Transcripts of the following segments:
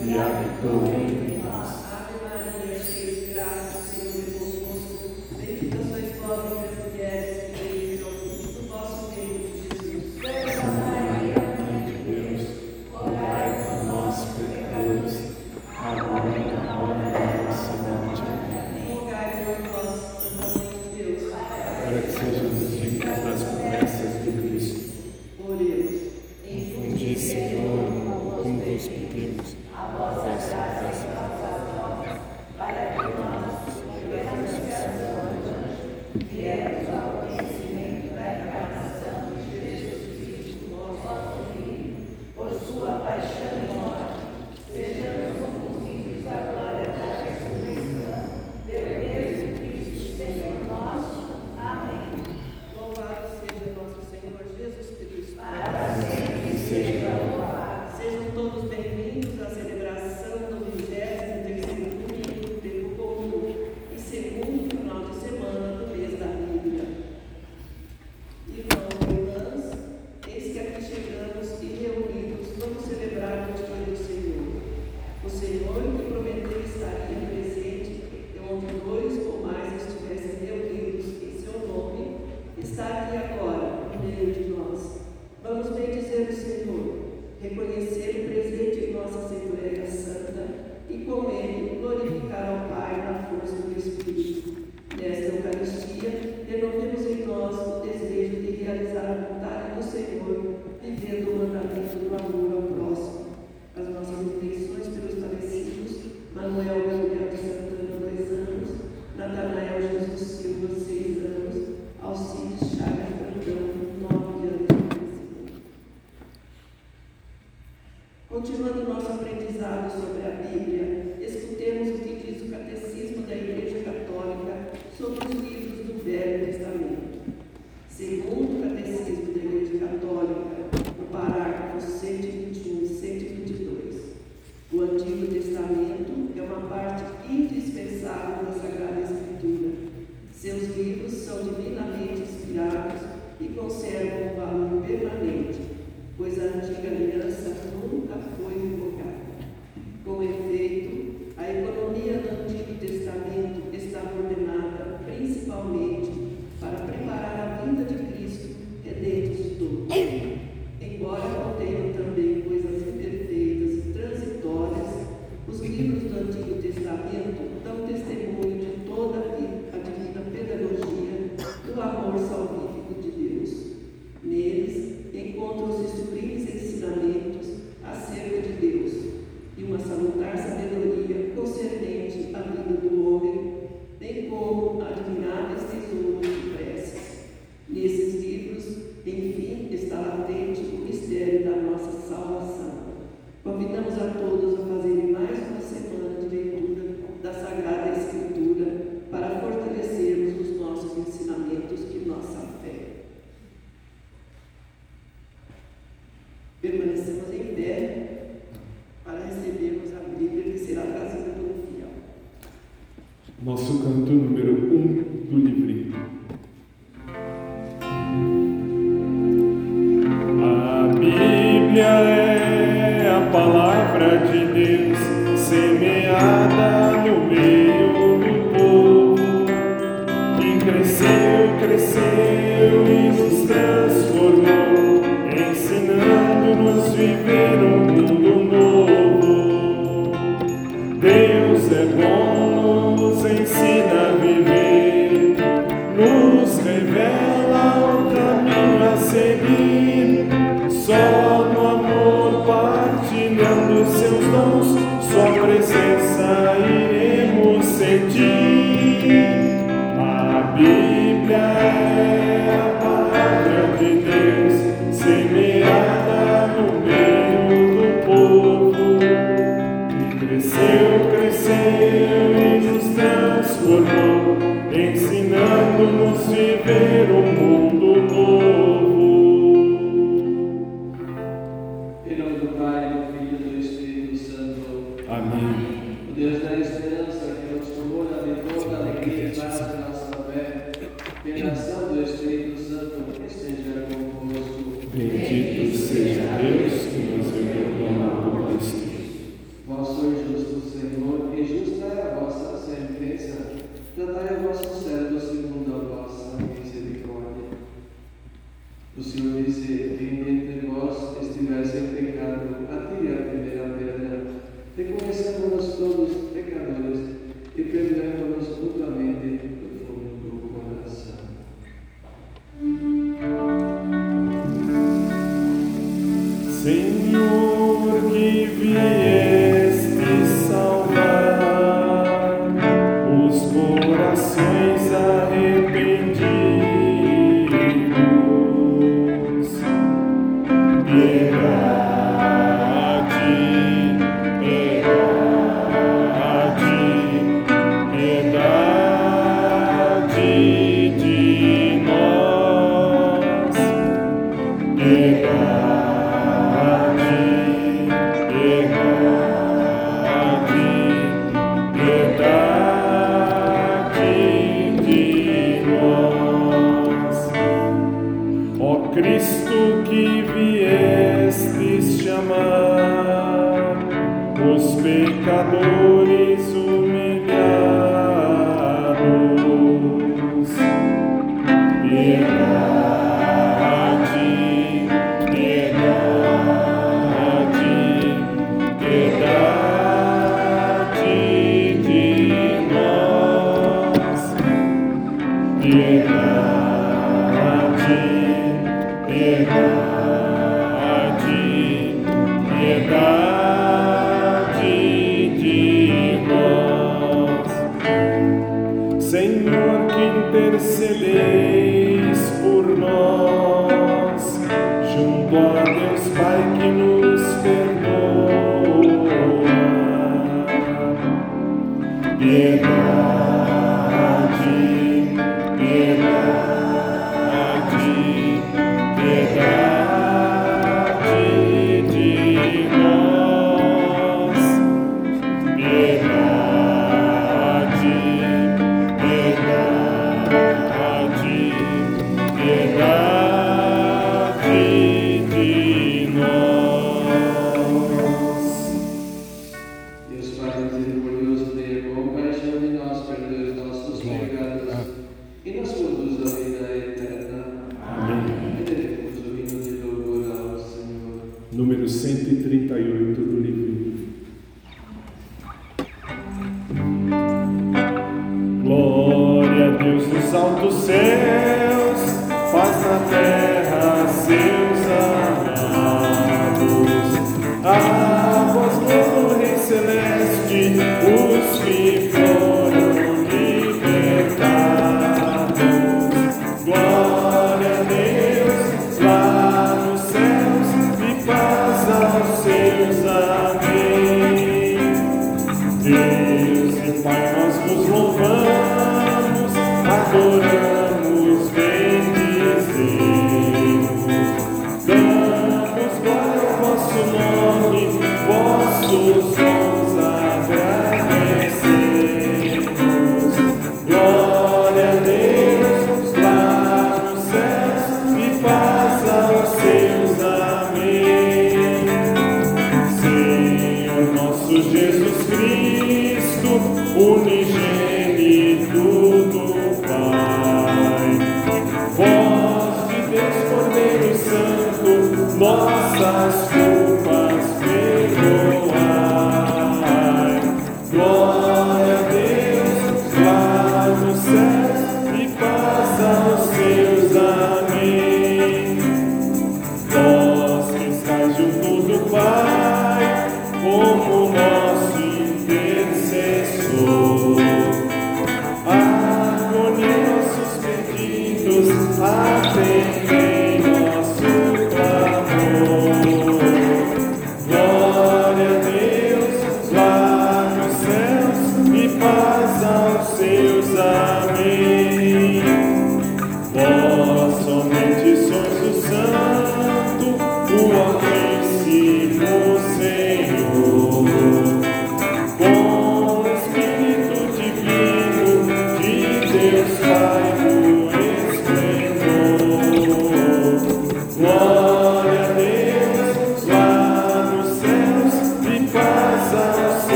We are the we. Natanael Jesus Silva, seis anos, Alcides Chagas Brandão, 9 anos. Continuando nosso aprendizado sobre a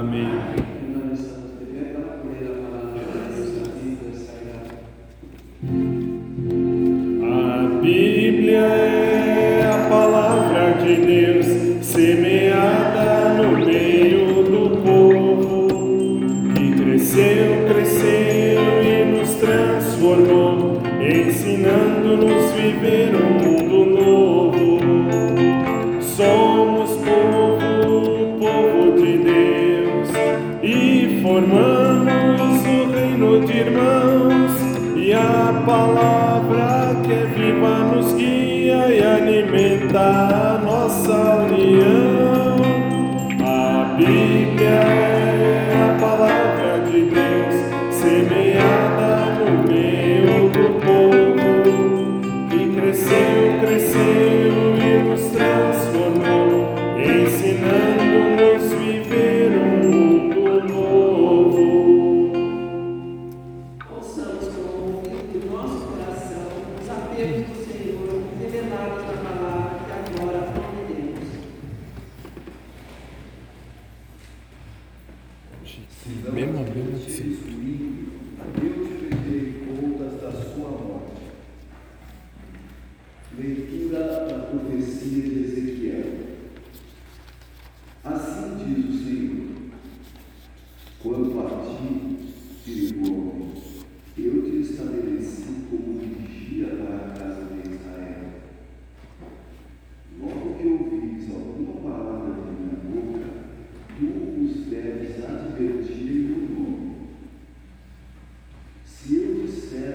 Santo. Amém.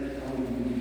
Disser ao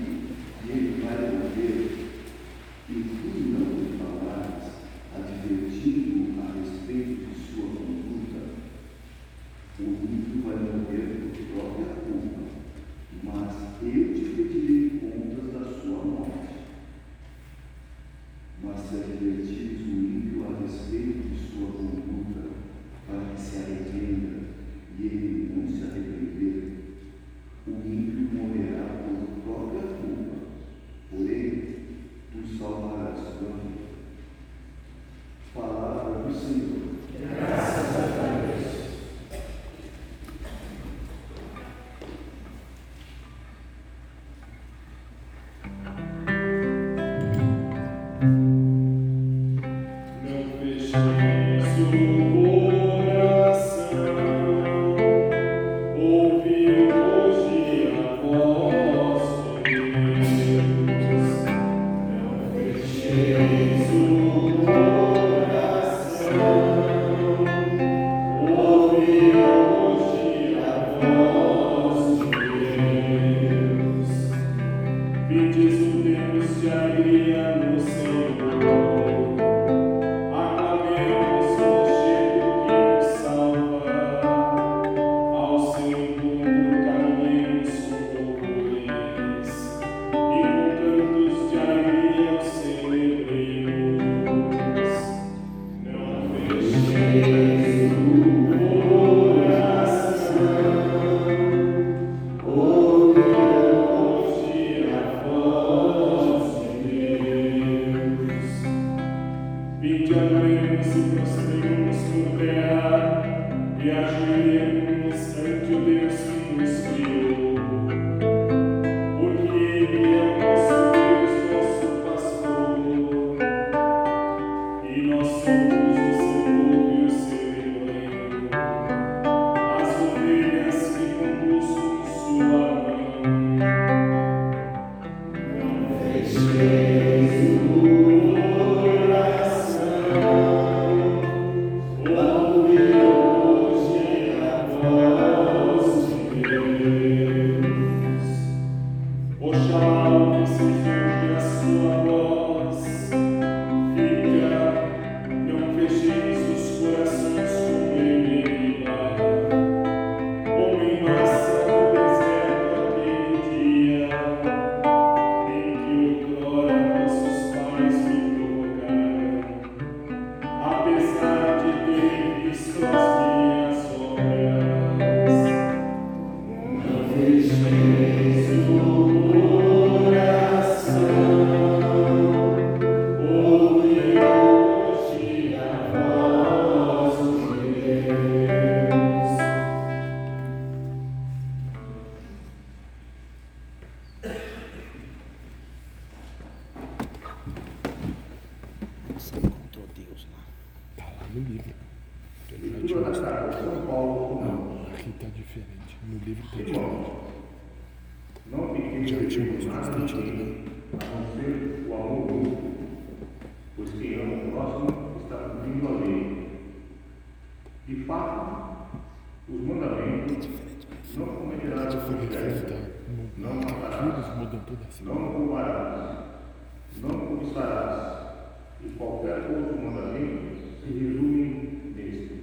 Я жив os mandamentos. Não cometerás adultério, não matarás, não roubarás, não cobiçarás. E qualquer outro mandamento se resume neste.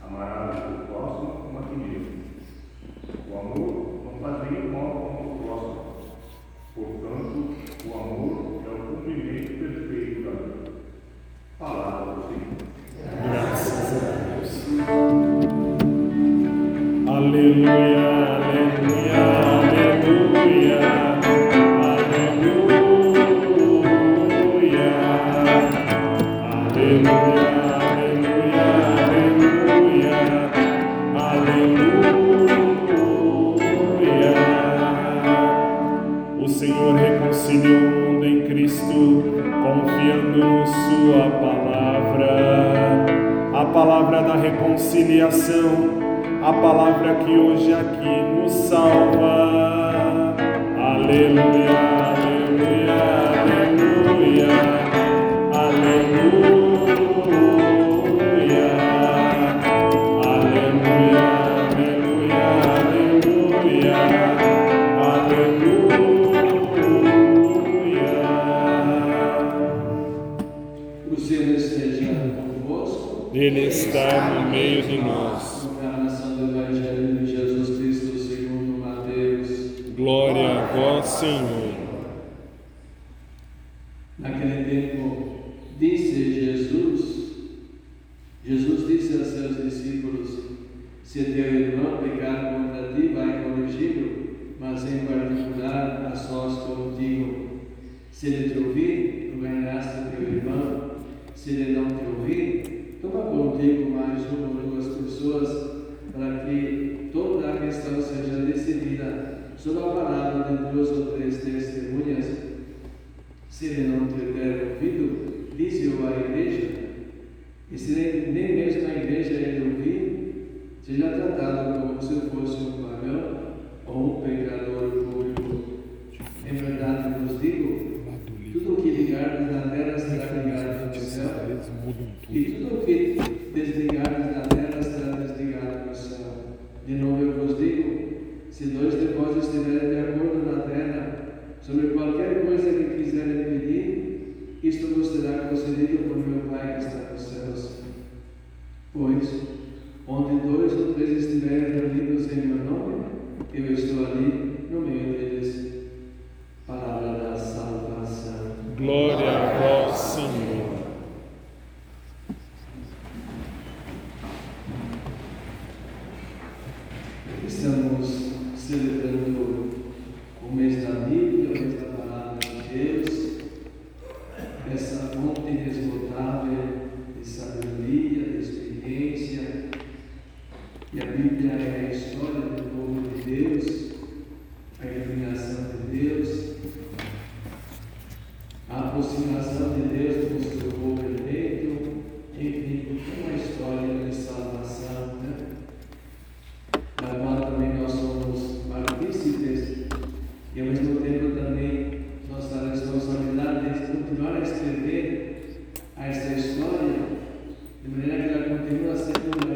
Amarás o próximo como a ti mesmo. O amor não faz nenhum mal ao próximo. Portanto, o amor é o cumprimento perfeito da lei. Palavra do Senhor. reconciliação, a palavra que hoje aqui nos salva. Aleluia, aleluia, aleluia, aleluia, aleluia, aleluia, aleluia, aleluia. Cruzeiro esteja convosco. Ele está. Meio de nós. Do Evangelho de Jesus Cristo segundo Mateus. Glória a vós, Senhor. Naquele tempo, disse Jesus, Jesus disse a seus discípulos, se teu irmão pecar contra ti, vai corrigi-lo, mas em particular a sós contigo. Se ele te ouvir, tu ganhaste teu irmão. Se ele não te ouvir, contigo mais uma ou duas pessoas para que toda a questão seja decidida sob a palavra de duas ou três testemunhas. Se ele não tiver ouvido, diz-o à igreja. E se nem mesmo a igreja ele ouvir, seja tratado como se fosse um pagão ou um pecador público. Em verdade vos digo, tudo o que ligar na terra será ligado no céu, e tudo o que desligados da terra será desligado do céu. De novo eu vos digo, se dois de vós estiverem de acordo na terra, sobre qualquer coisa que quiserem pedir, isto vos será concedido por meu Pai que está nos céus. Pois, onde dois ou três estiverem reunidos em meu nome, eu estou ali no meio deles. Palavra. escrever esta história de maneira que ela continua sendo uma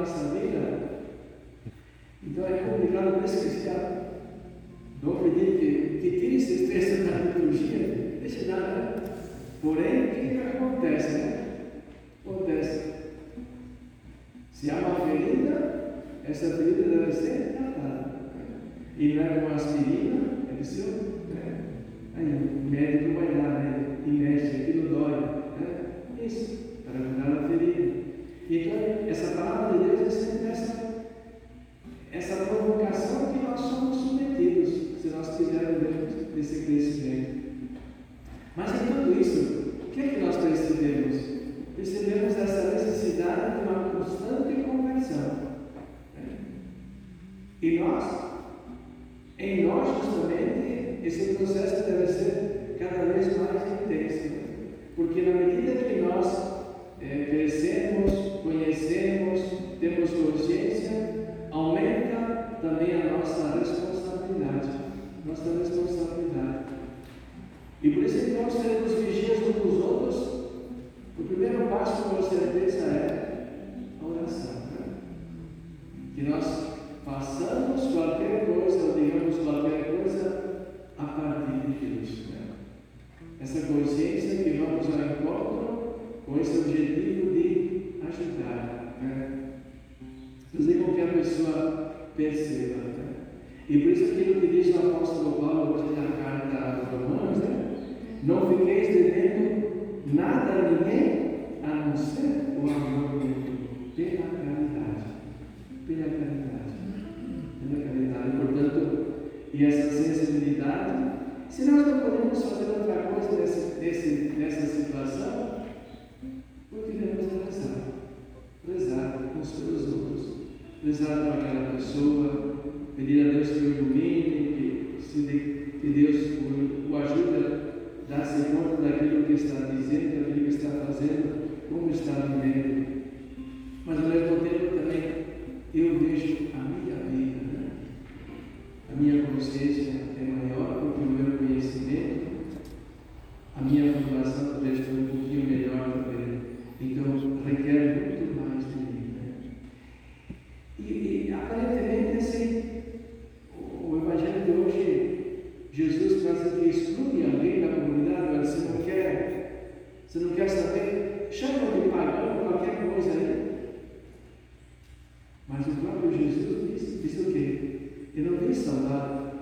nossa então, vida. Então é complicado, por isso que está que, que esse estresse da liturgia, deixa nada. Né? Porém, o que acontece? Né? Acontece. Se há uma ferida, essa ferida deve ser tratada. E não é com aspirina, é preciso. Aí, o médico vai dar. Não fiqueis devendo nada a ninguém, a não ser o amor mútuo, pela caridade. Pela caridade. Pela caridade. Portanto, e essa sensibilidade, se nós não podemos fazer outra coisa desse, desse, dessa situação, continuamos a rezar. Rezar uns pelos outros. Rezar para aquela pessoa, pedir a Deus que o ilumine, que, se, que Deus está dizendo, daquilo que está fazendo, como está vivendo. Mas ao mesmo tempo também eu vejo a minha vida, né? a minha consciência é maior do que o meu conhecimento, a minha formação talvez foi um pouquinho melhor também. Então requer muito mais de mim. Né? E, e aparentemente assim, o, o Evangelho de hoje, Jesus quase que exclui alguém da comunidade, olha, você não quer, você não quer saber, chama de pagão, qualquer coisa aí. Mas o próprio Jesus disse, disse o quê? Ele não veio salvar,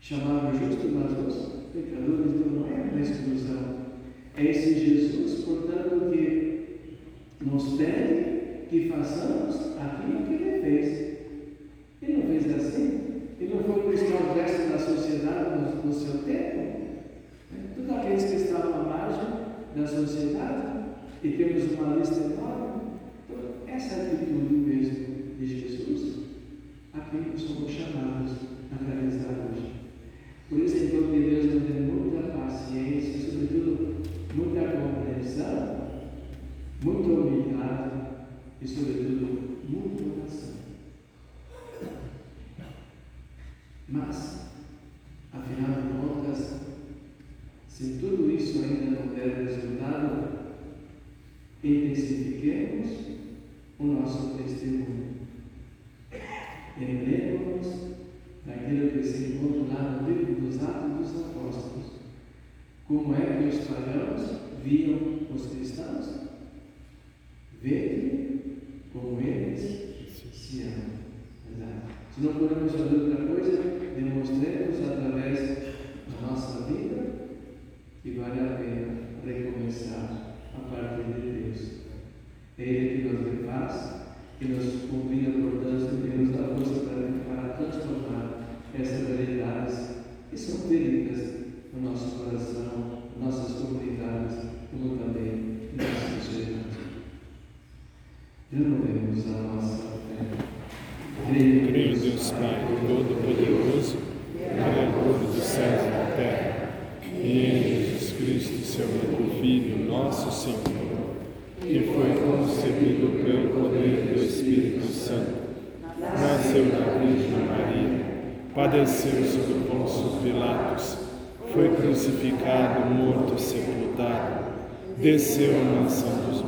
chamar o justo, mas os pecadores, então não é uma exclusão. É esse Jesus, portanto, que nos pede que façamos aquilo que ele fez. Ele não fez assim. Ele não foi cristão resto da sociedade no, no seu tempo. Todos aqueles que estavam à margem da sociedade, e temos uma lista enorme, essa é a atitude mesmo de Jesus, a quem somos chamados a realizar hoje. Por isso, então, que Deus nos dê muita paciência, e, sobretudo, muita compreensão, humildade e, sobretudo, muita oração. Mas, afinal de contas, se tudo isso ainda não der resultado, intensifiquemos o nosso testemunho. Lembremos daquilo que se encontra lá no livro dos Atos dos Apóstolos. Como é que os pagãos viam os cristãos? Vede como eles se amam. Se não podemos fazer outra coisa, demonstremos através da nossa vida que vale a pena recomeçar a partir de Deus. É Ele que nos refaz, que nos convida, portanto, que nos dá força para, para transformar essas realidades que são feridas no nosso coração, nossas comunidades, como também na nossa sociedade. Renovemos a nossa fé. Creio Deus Pai Todo-Poderoso, Criador dos céus e da terra, e em Jesus Cristo, seu único Filho, nosso Senhor, que foi concebido pelo poder do Espírito Santo, nasceu da Virgem Maria, padeceu sob Pôncio Pilatos, foi crucificado, morto, sepultado, desceu à mansão dos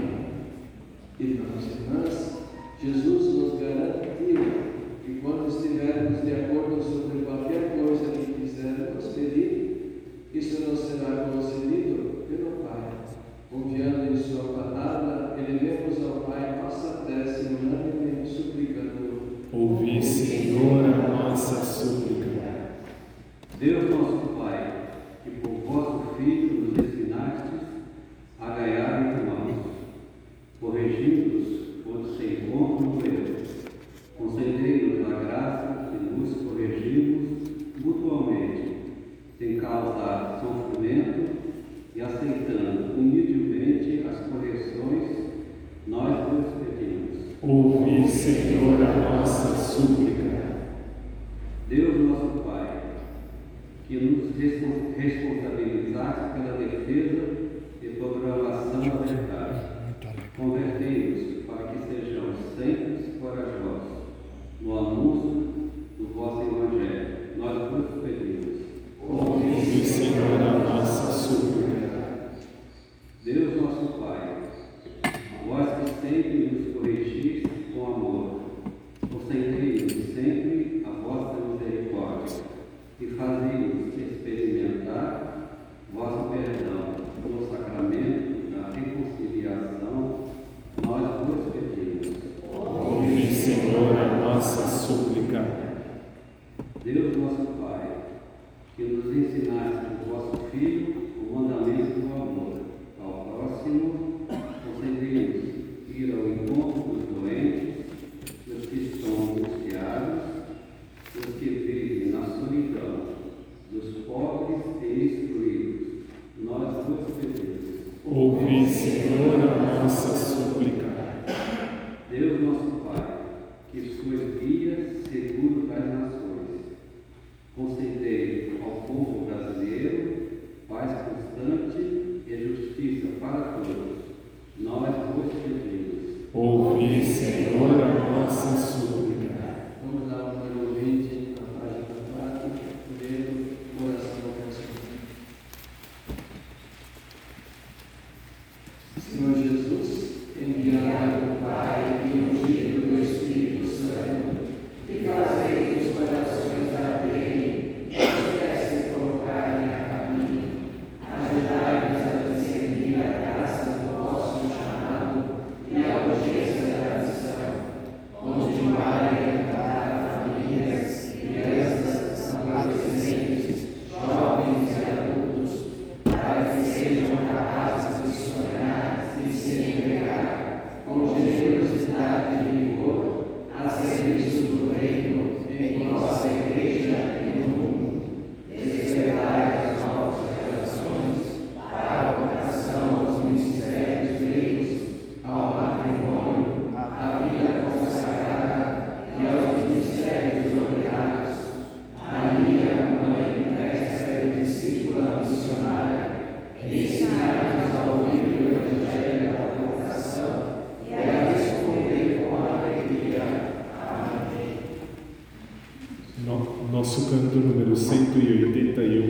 Irmãos e irmãs, Jesus nos garantiu que quando estivermos de acordo sobre qualquer coisa que quisermos pedir, isso nos será concedido pelo Pai. Confiando em Sua palavra, elevemos ao Pai nossa prece unânime suplicando. Ouvi, Senhor, a nossa súplica. Deus nosso Pai, que por vosso Filho nos ensinastes a ganhar irmãos, corrigindo-os quando concedei-nos a graça de nos corrigirmos mutuamente, sem causar sofrimento e aceitando humildemente as correções, nós vos pedimos. Ouvi, Senhor,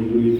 glória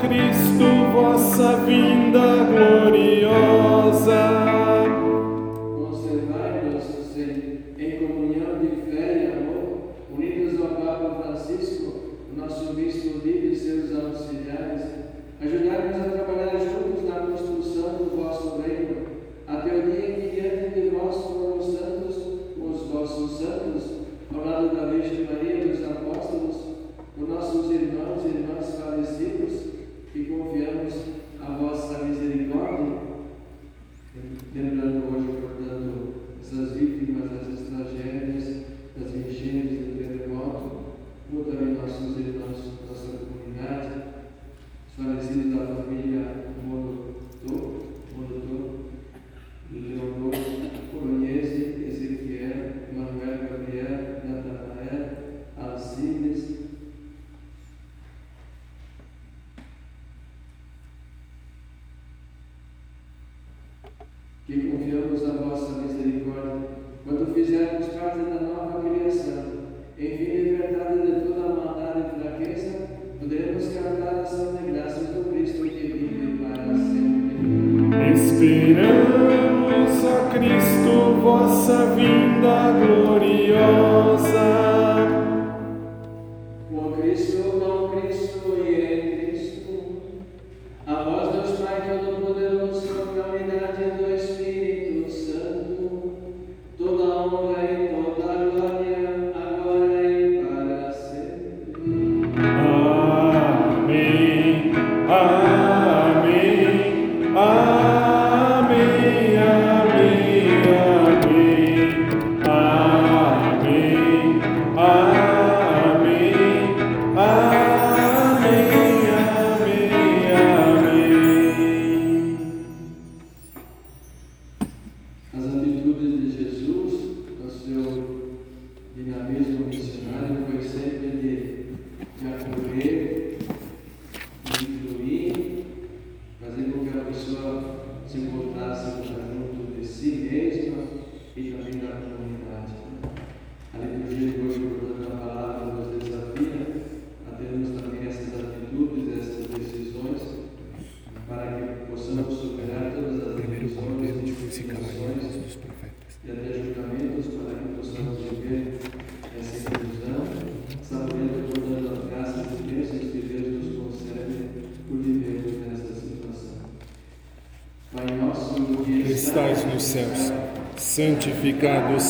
Cristo, vossa vinda gloriosa. Conservai-nos em comunhão de fé e amor, unidos ao Papa Francisco, nosso bispo livre e seus auxiliares, ajudai-nos a trabalhar juntos na construção do vosso reino, até o dia em que diante de vós formos santos, os vossos santos, ao lado da Virgem Maria dos Apóstolos, os nossos irmãos e irmãs falecidos, que confiamos a vossa misericórdia, lembrando hoje, portanto, essas vítimas, essas tragédias, das enchentes, do terremoto, como também nossos irmãos, nossa comunidade, os falecidos da família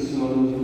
Christmas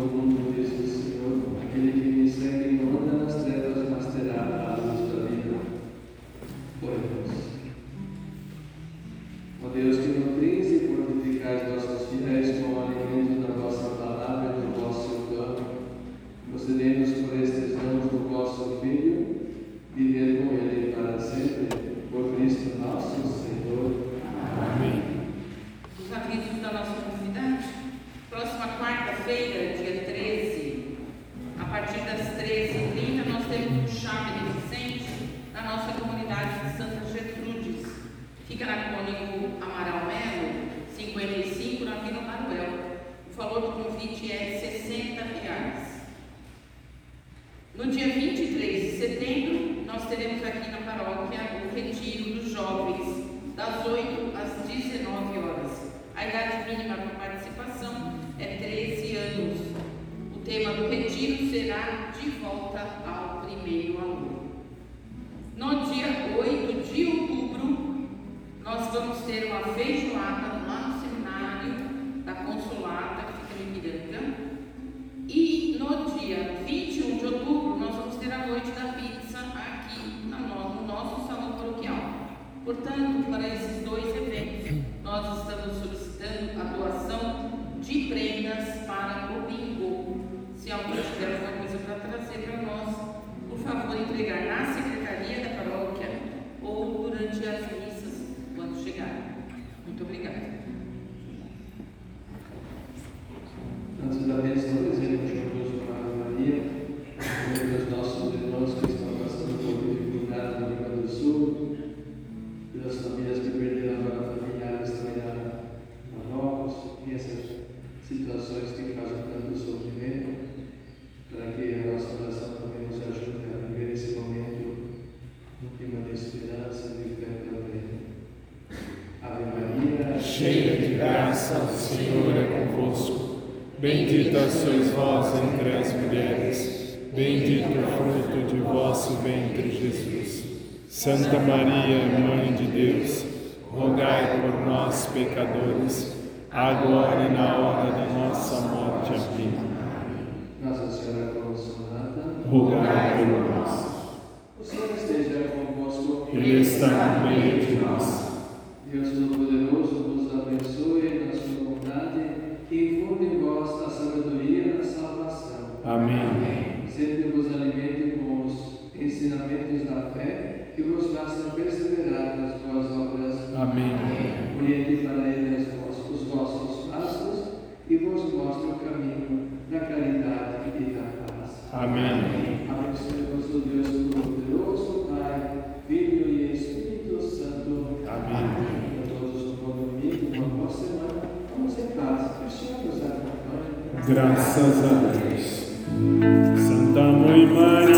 Portanto, para Santa Maria, Mãe de Deus, rogai por nós, pecadores, agora e na hora da nossa morte. Amém. Nossa Senhora é Consolada, rogai por nós. O Senhor esteja convosco. Ele está no meio de nós. Graças a Deus. Santa Mãe Maria.